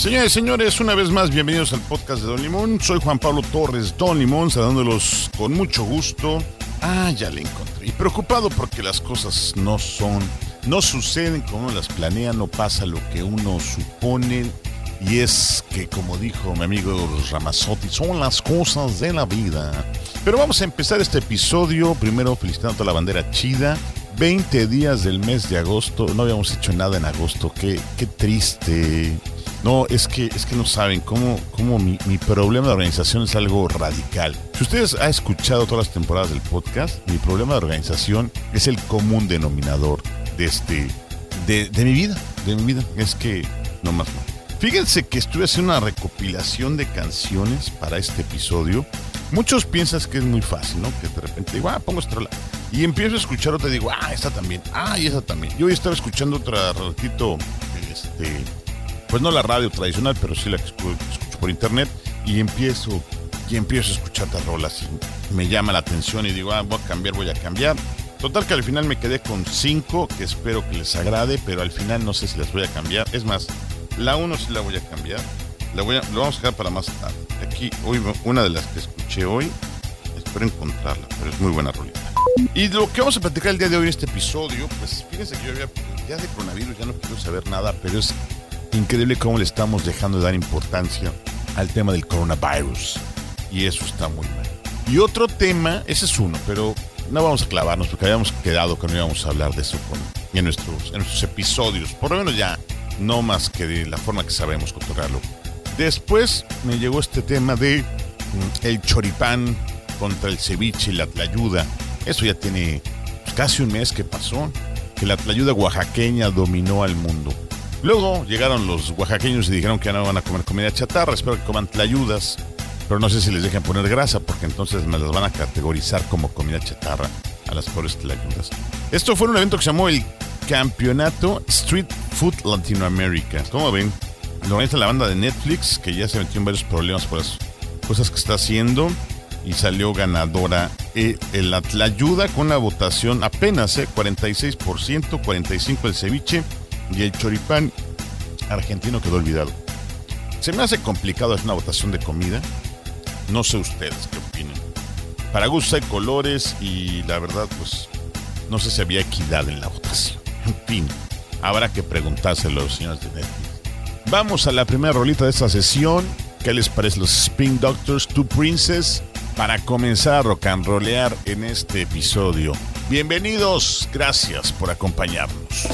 Señores señores, una vez más, bienvenidos al podcast de Don Limón. Soy Juan Pablo Torres, Don Limón, saludándolos con mucho gusto. Ah, ya le encontré. Y preocupado porque las cosas no son, no suceden como uno las planea, no pasa lo que uno supone. Y es que, como dijo mi amigo Ramazotti, son las cosas de la vida. Pero vamos a empezar este episodio, primero felicitando a la bandera chida. 20 días del mes de agosto, no habíamos hecho nada en agosto, qué, qué triste. No, es que, es que no saben cómo, cómo mi, mi problema de organización es algo radical. Si ustedes han escuchado todas las temporadas del podcast, mi problema de organización es el común denominador de este, de, de mi vida, de mi vida. Es que no más no. Fíjense que estuve haciendo una recopilación de canciones para este episodio. Muchos piensan que es muy fácil, ¿no? Que de repente digo, ah, pongo esta. Y empiezo a escuchar otra y digo, ah, esta también, ah, y esa también. Yo hoy estaba escuchando otra ratito, este, pues no la radio tradicional, pero sí la que escucho, por internet, y empiezo, y empiezo a escuchar estas rolas y me llama la atención y digo, ah, voy a cambiar, voy a cambiar. Total que al final me quedé con cinco, que espero que les agrade, pero al final no sé si las voy a cambiar. Es más, la uno sí la voy a cambiar. La voy lo vamos a dejar para más tarde. Aquí, hoy, una de las que escuché hoy, espero encontrarla, pero es muy buena rolita. Y lo que vamos a platicar el día de hoy en este episodio, pues fíjense que yo había, ya de coronavirus ya no quiero saber nada, pero es increíble cómo le estamos dejando de dar importancia al tema del coronavirus. Y eso está muy mal. Y otro tema, ese es uno, pero no vamos a clavarnos porque habíamos quedado que no íbamos a hablar de eso con, en, nuestros, en nuestros episodios. Por lo menos ya, no más que de la forma que sabemos controlarlo. Después me llegó este tema de mm, el choripán contra el ceviche y la tlayuda. Eso ya tiene pues, casi un mes que pasó, que la tlayuda oaxaqueña dominó al mundo. Luego llegaron los oaxaqueños y dijeron que ya no van a comer comida chatarra, espero que coman tlayudas, pero no sé si les dejen poner grasa porque entonces me las van a categorizar como comida chatarra a las pobres tlayudas. Esto fue un evento que se llamó el Campeonato Street Food Latinoamérica. ¿Cómo ven? Lo organiza la banda de Netflix, que ya se metió en varios problemas por las cosas que está haciendo y salió ganadora eh, la tlayuda con la votación apenas, eh, 46%, 45% el ceviche y el choripán argentino quedó olvidado. Se me hace complicado hacer una votación de comida. No sé ustedes qué opinen. Para gusto hay colores y la verdad, pues, no sé si había equidad en la votación. En fin, habrá que preguntárselo a los señores de Netflix. Vamos a la primera rolita de esta sesión. ¿Qué les parece los Spin Doctors, Two Princess? Para comenzar a rock and rollear en este episodio. Bienvenidos, gracias por acompañarnos.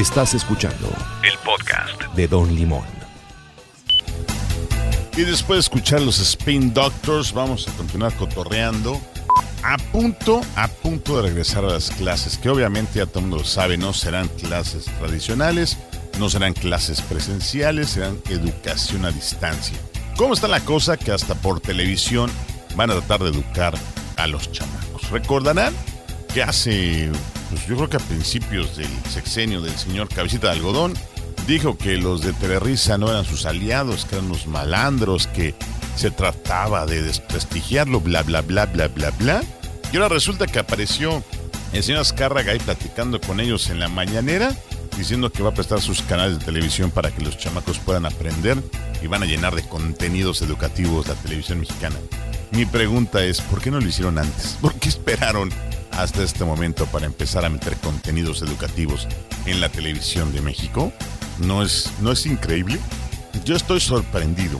Estás escuchando El podcast. de Don Limón. Y después de escuchar los Spin Doctors, vamos a continuar cotorreando. A punto, a punto de regresar a las clases, que obviamente ya todo el mundo lo sabe, no serán clases tradicionales, no serán clases presenciales, serán educación a distancia. ¿Cómo está la cosa que hasta por televisión van a tratar de educar a los chamacos? Recordarán que hace, pues yo creo que a principios del sexenio del señor Cabecita de Algodón, dijo que los de Telerisa no eran sus aliados, que eran unos malandros, que se trataba de desprestigiarlo, bla, bla, bla, bla, bla, bla. Y ahora resulta que apareció el señor Azcárraga ahí platicando con ellos en la mañanera, diciendo que va a prestar sus canales de televisión para que los chamacos puedan aprender y van a llenar de contenidos educativos la televisión mexicana. Mi pregunta es, ¿por qué no lo hicieron antes? ¿Por qué esperaron hasta este momento para empezar a meter contenidos educativos en la televisión de México? ¿No es, no es increíble? Yo estoy sorprendido.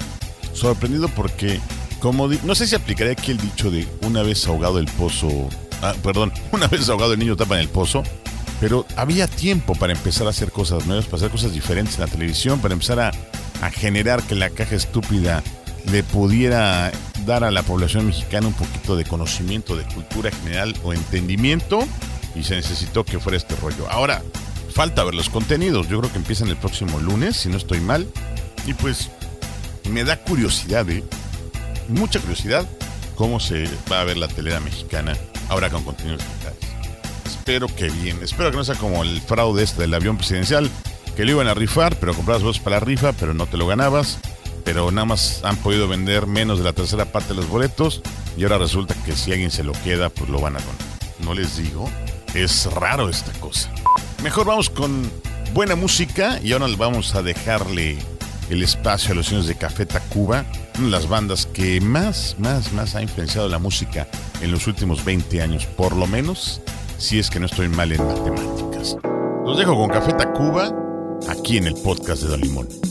Sorprendido porque, como no sé si aplicaría aquí el dicho de una vez ahogado el pozo, ah, perdón, una vez ahogado el niño tapa en el pozo, pero había tiempo para empezar a hacer cosas nuevas, para hacer cosas diferentes en la televisión, para empezar a generar que la caja estúpida le pudiera dar a la población mexicana un poquito de conocimiento, de cultura general o entendimiento, y se necesitó que fuera este rollo. Ahora, falta ver los contenidos, yo creo que empiezan el próximo lunes, si no estoy mal, y pues me da curiosidad, ¿eh? mucha curiosidad, cómo se va a ver la telera mexicana ahora con contenidos digitales. Espero que bien, espero que no sea como el fraude este del avión presidencial, que lo iban a rifar, pero comprabas boletos para la rifa, pero no te lo ganabas, pero nada más han podido vender menos de la tercera parte de los boletos, y ahora resulta que si alguien se lo queda, pues lo van a donar. No les digo, es raro esta cosa. Mejor vamos con buena música y ahora vamos a dejarle el espacio a los señores de Café Tacuba, una de las bandas que más, más, más ha influenciado la música en los últimos 20 años, por lo menos, si es que no estoy mal en matemáticas. Los dejo con Café Tacuba aquí en el podcast de Don Limón.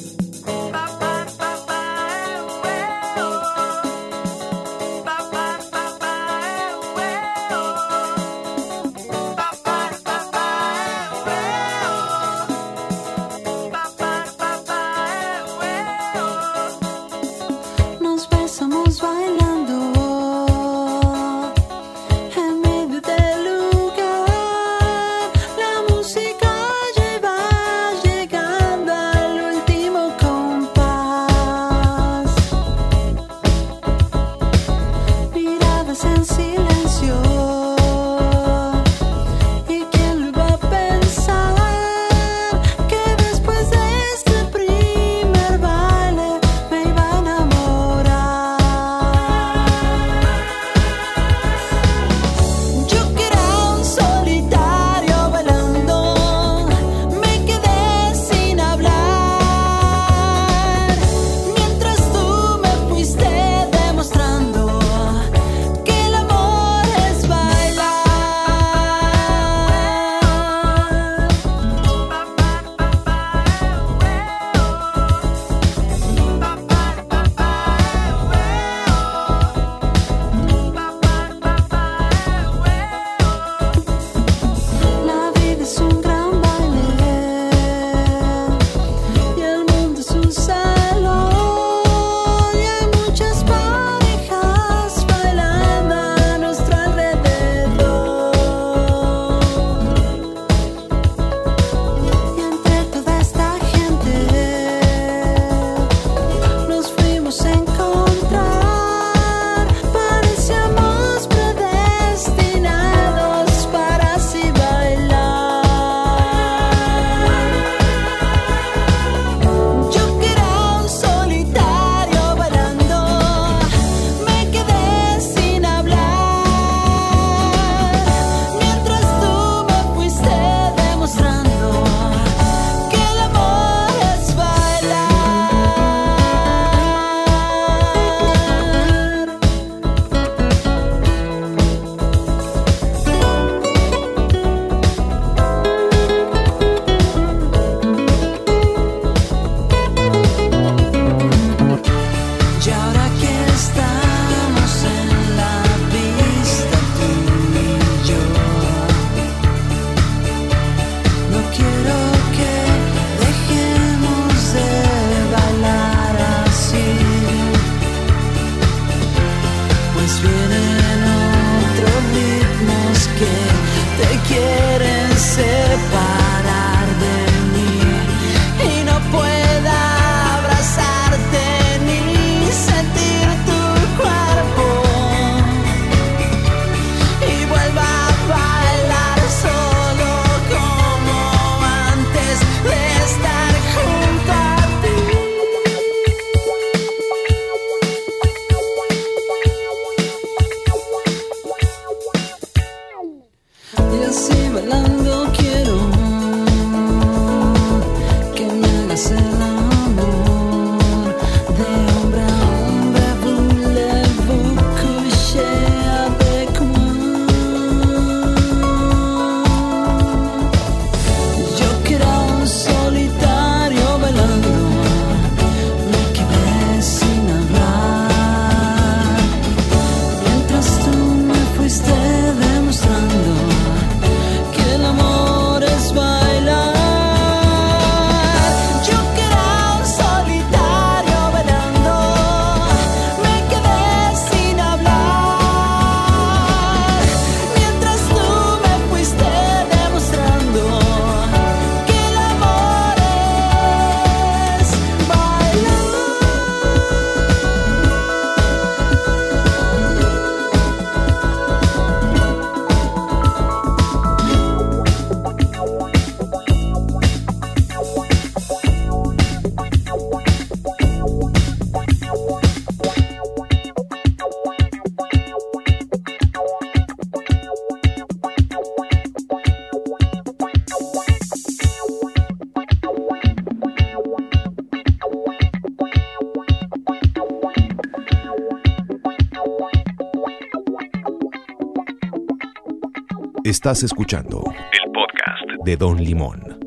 Estás escuchando el podcast de Don Limón.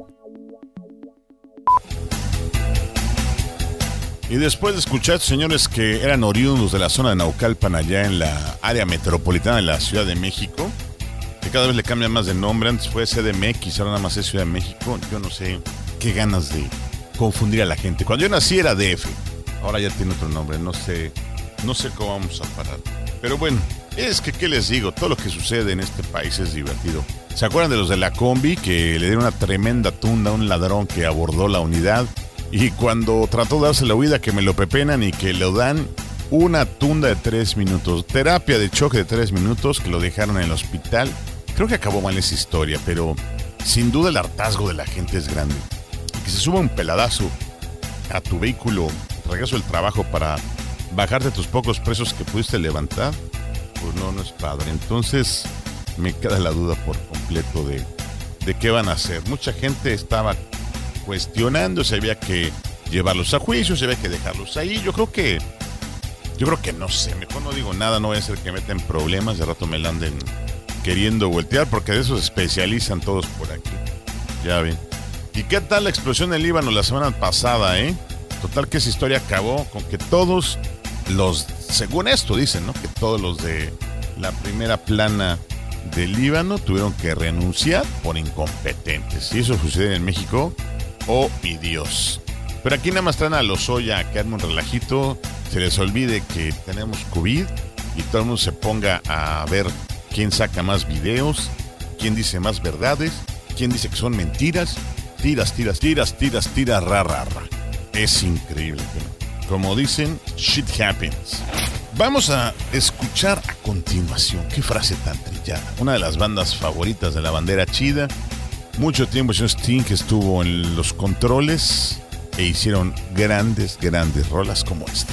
Y después de escuchar, señores, que eran oriundos de la zona de Naucalpan, allá en la área metropolitana de la Ciudad de México, que cada vez le cambian más de nombre, antes fue CDMX, ahora nada más es Ciudad de México, yo no sé qué ganas de confundir a la gente. Cuando yo nací era DF, ahora ya tiene otro nombre, no sé, no sé cómo vamos a parar. Pero bueno, es que, ¿qué les digo? Todo lo que sucede en este país es divertido. ¿Se acuerdan de los de la combi que le dieron una tremenda tunda a un ladrón que abordó la unidad? Y cuando trató de darse la huida, que me lo pepenan y que le dan una tunda de tres minutos. Terapia de choque de tres minutos que lo dejaron en el hospital. Creo que acabó mal esa historia, pero sin duda el hartazgo de la gente es grande. Que se suba un peladazo a tu vehículo, regreso del trabajo para bajarte tus pocos presos que pudiste levantar, pues no, no es padre. Entonces me queda la duda por completo de, de qué van a hacer. Mucha gente estaba cuestionando si había que llevarlos a juicio, si había que dejarlos ahí. Yo creo que, yo creo que no sé, mejor no digo nada, no voy a hacer que meten problemas, de rato me la anden queriendo voltear, porque de eso se especializan todos por aquí. Ya ven. ¿Y qué tal la explosión en Líbano la semana pasada, eh? Total que esa historia acabó con que todos los, según esto dicen, ¿no? Que todos los de la primera plana del Líbano tuvieron que renunciar por incompetentes. Si eso sucede en México, oh mi Dios. Pero aquí nada más traen a los Oya a quedarme un relajito, se les olvide que tenemos COVID y todo el mundo se ponga a ver quién saca más videos, quién dice más verdades, quién dice que son mentiras. Tiras, tiras, tiras, tiras, tiras, ra, ra, ra. Es increíble. Como dicen, shit happens. Vamos a escuchar a continuación. Qué frase tan trillada. Una de las bandas favoritas de la bandera chida. Mucho tiempo señor Sting estuvo en los controles e hicieron grandes, grandes rolas como esta.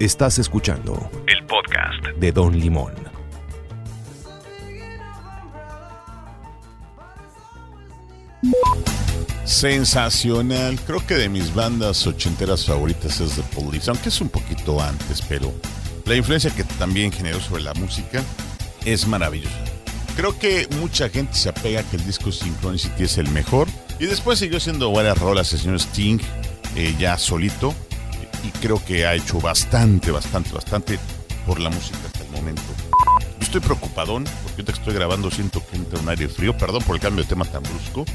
Estás escuchando el podcast de Don Limón. Sensacional. Creo que de mis bandas ochenteras favoritas es The Police, aunque es un poquito antes, pero la influencia que también generó sobre la música es maravillosa. Creo que mucha gente se apega a que el disco Synchronicity es el mejor. Y después siguió siendo varias rolas el señor Sting, eh, ya solito. Y creo que ha hecho bastante, bastante, bastante por la música hasta el momento. Yo estoy preocupadón, porque que estoy grabando siento que entra un aire frío. Perdón por el cambio de tema tan brusco.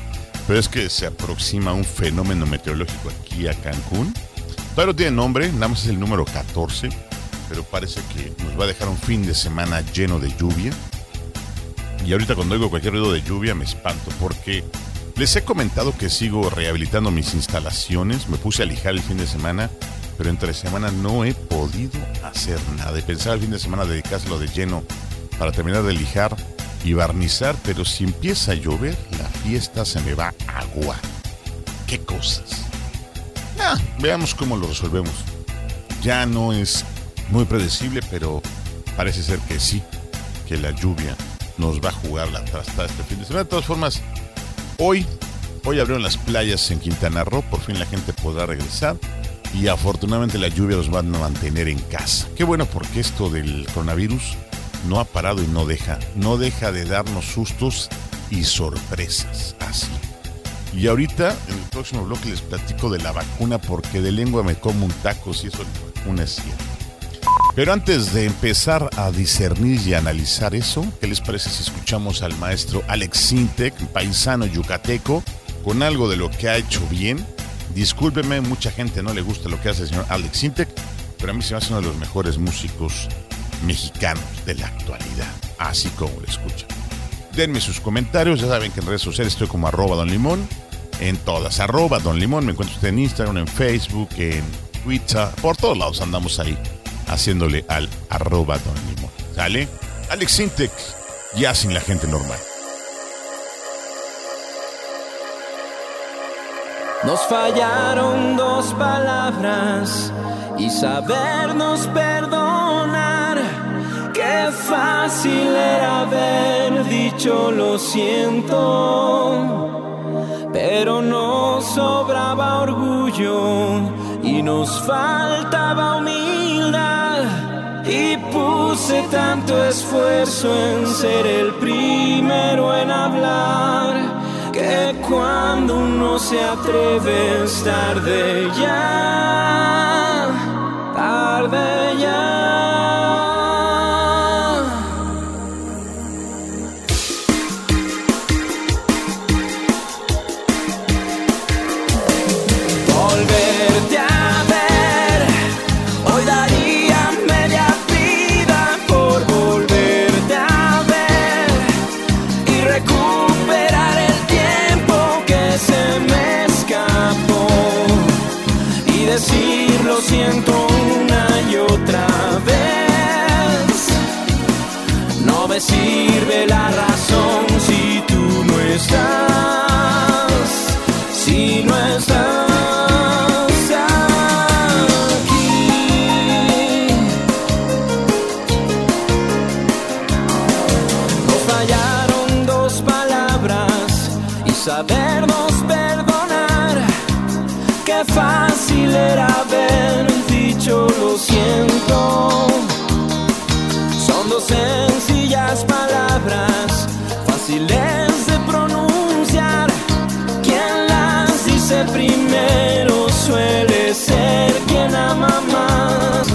Pero es que se aproxima un fenómeno meteorológico aquí a Cancún. Todavía no tiene nombre, nada más es el número 14. Pero parece que nos va a dejar un fin de semana lleno de lluvia. Y ahorita cuando oigo cualquier ruido de lluvia me espanto porque les he comentado que sigo rehabilitando mis instalaciones. Me puse a lijar el fin de semana, pero entre semana no he podido hacer nada. Y pensaba el fin de semana dedicárselo de lleno para terminar de lijar y barnizar, pero si empieza a llover, la fiesta se me va a agua. ¿Qué cosas? Ah, veamos cómo lo resolvemos. Ya no es muy predecible, pero parece ser que sí, que la lluvia nos va a jugar la trastada este fin de semana. De todas formas, hoy, hoy abrieron las playas en Quintana Roo, por fin la gente podrá regresar y afortunadamente la lluvia los va a mantener en casa. Qué bueno porque esto del coronavirus no ha parado y no deja, no deja de darnos sustos y sorpresas. Así. Y ahorita, en el próximo bloque, les platico de la vacuna porque de lengua me como un taco si eso de la vacuna es cierto. Pero antes de empezar a discernir y analizar eso, ¿qué les parece si escuchamos al maestro Alex Sintek, paisano yucateco, con algo de lo que ha hecho bien? Discúlpeme, mucha gente no le gusta lo que hace el señor Alex Sintek, pero a mí se me hace uno de los mejores músicos mexicanos de la actualidad, así como lo escuchan. Denme sus comentarios, ya saben que en redes sociales estoy como arroba don limón, en todas, arroba don limón, me encuentro usted en Instagram, en Facebook, en Twitter, por todos lados andamos ahí haciéndole al arroba don limón. ¿Sale? Alex Sintek, ya sin la gente normal. Nos fallaron dos palabras y sabernos perdonar. Qué fácil era haber dicho lo siento, pero nos sobraba orgullo y nos faltaba humildad. Y puse tanto esfuerzo en ser el primero en hablar cuando uno se atreve es tarde ya, tarde ya. Fácil era haber dicho lo siento. Son dos sencillas palabras, fáciles de pronunciar. Quien las dice primero suele ser quien ama más.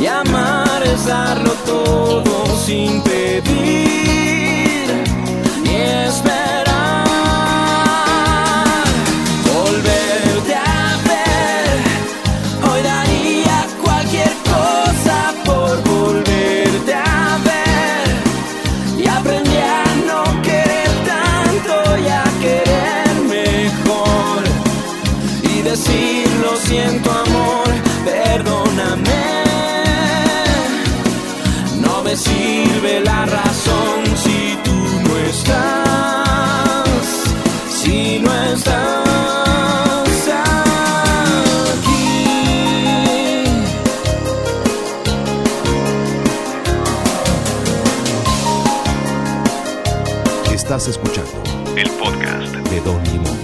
Y amar es darlo todo sin pedir Estás escuchando El podcast. de Don Limón.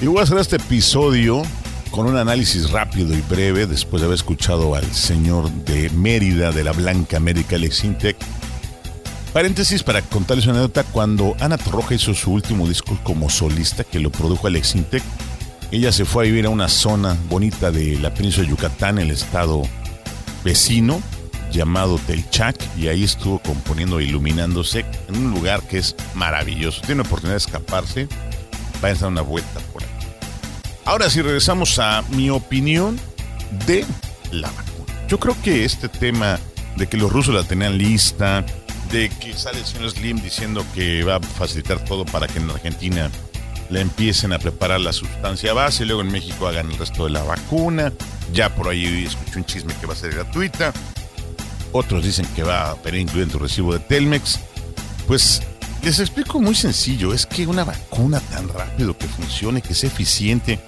Y voy a hacer este episodio con un análisis rápido y breve después de haber escuchado al señor de Mérida de la Blanca América, Alex Intec. Paréntesis para contarles una anécdota. Cuando Ana Torroja hizo su último disco como solista, que lo produjo Alex Intec, ella se fue a vivir a una zona bonita de la península de Yucatán, el estado vecino, llamado Telchac, y ahí estuvo componiendo e iluminándose en un lugar que es maravilloso. Tiene oportunidad de escaparse, vayan a dar una vuelta por ahí. Ahora sí, regresamos a mi opinión de la vacuna. Yo creo que este tema de que los rusos la tenían lista, de que sale el señor Slim diciendo que va a facilitar todo para que en Argentina le empiecen a preparar la sustancia base, y luego en México hagan el resto de la vacuna. Ya por ahí escuché un chisme que va a ser gratuita. Otros dicen que va a venir incluido en tu recibo de Telmex. Pues les explico muy sencillo, es que una vacuna tan rápido que funcione, que sea eficiente,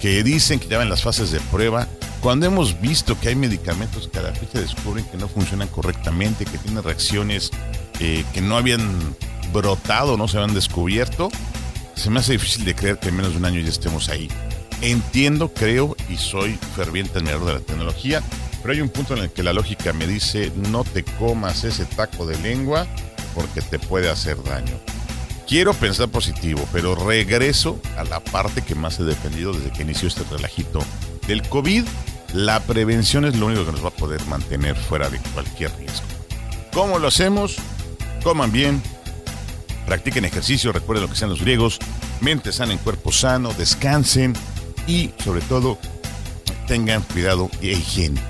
que dicen que ya van las fases de prueba, cuando hemos visto que hay medicamentos que a la fecha descubren que no funcionan correctamente, que tienen reacciones eh, que no habían brotado, no se habían descubierto, se me hace difícil de creer que en menos de un año ya estemos ahí. Entiendo, creo y soy ferviente admirador de la tecnología, pero hay un punto en el que la lógica me dice no te comas ese taco de lengua porque te puede hacer daño. Quiero pensar positivo, pero regreso a la parte que más he defendido desde que inició este relajito del COVID. La prevención es lo único que nos va a poder mantener fuera de cualquier riesgo. ¿Cómo lo hacemos? Coman bien, practiquen ejercicio, recuerden lo que sean los griegos, mente sana en cuerpo sano, descansen y sobre todo tengan cuidado e higiene.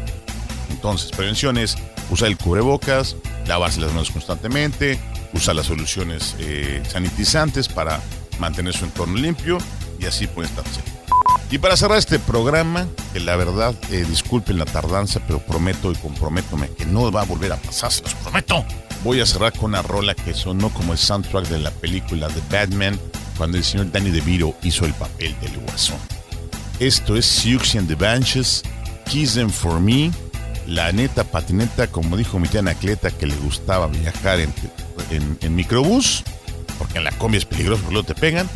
Entonces, prevenciones, usar el cubrebocas, lavarse las manos constantemente, usar las soluciones eh, sanitizantes para mantener su entorno limpio y así pueden estar seguros. Y para cerrar este programa, que la verdad, eh, disculpen la tardanza, pero prometo y comprométome que no va a volver a pasar, se los prometo. Voy a cerrar con una rola que sonó como el soundtrack de la película The Batman, cuando el señor Danny DeVito hizo el papel del guasón. Esto es Siouxsie and the Banshees, Kiss Them For Me, la neta patineta, como dijo mi tía Anacleta, que le gustaba viajar en, en- microbús, porque en la combi es peligroso, porque luego te pegan,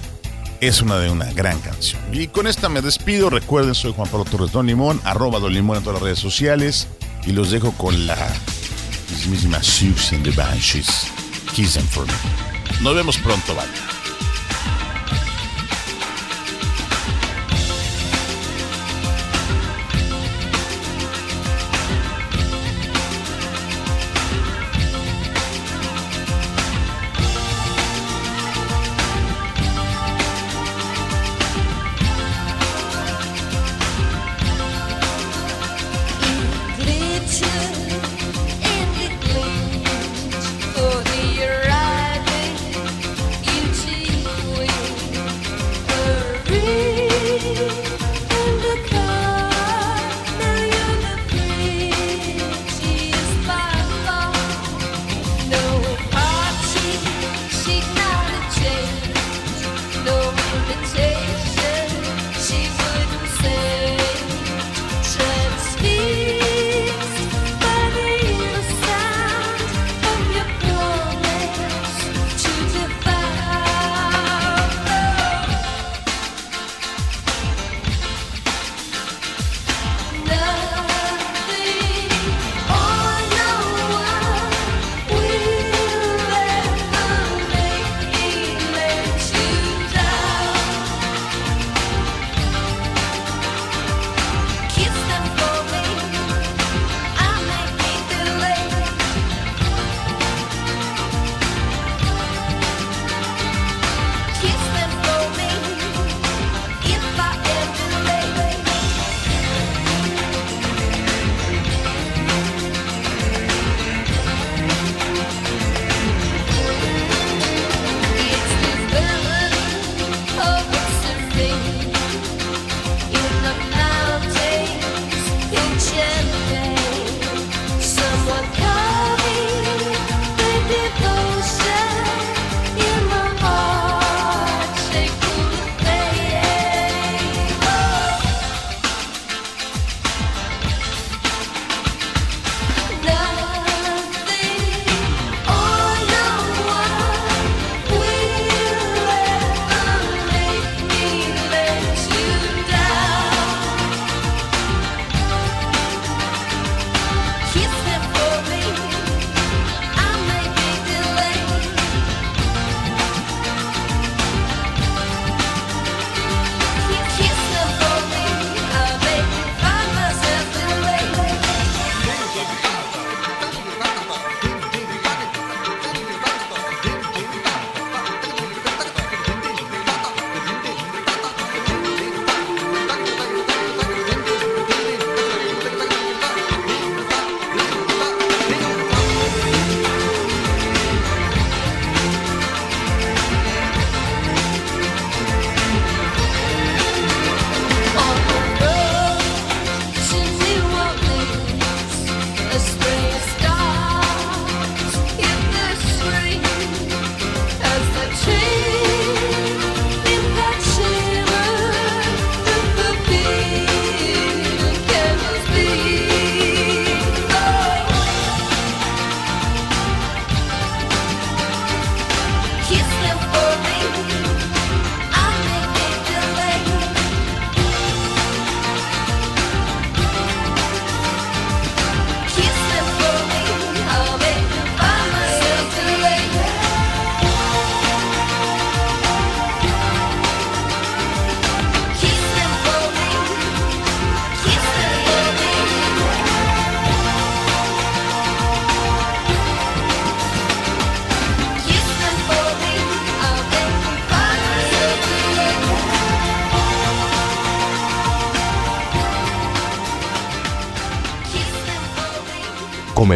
es una de una gran canción. Y con esta me despido, recuerden, soy Juan Pablo Torres Don Limón, arroba Don Limón en todas las redes sociales, y los dejo con la mismísima and the Banshees, Kiss Them For Me. Nos vemos pronto, banda.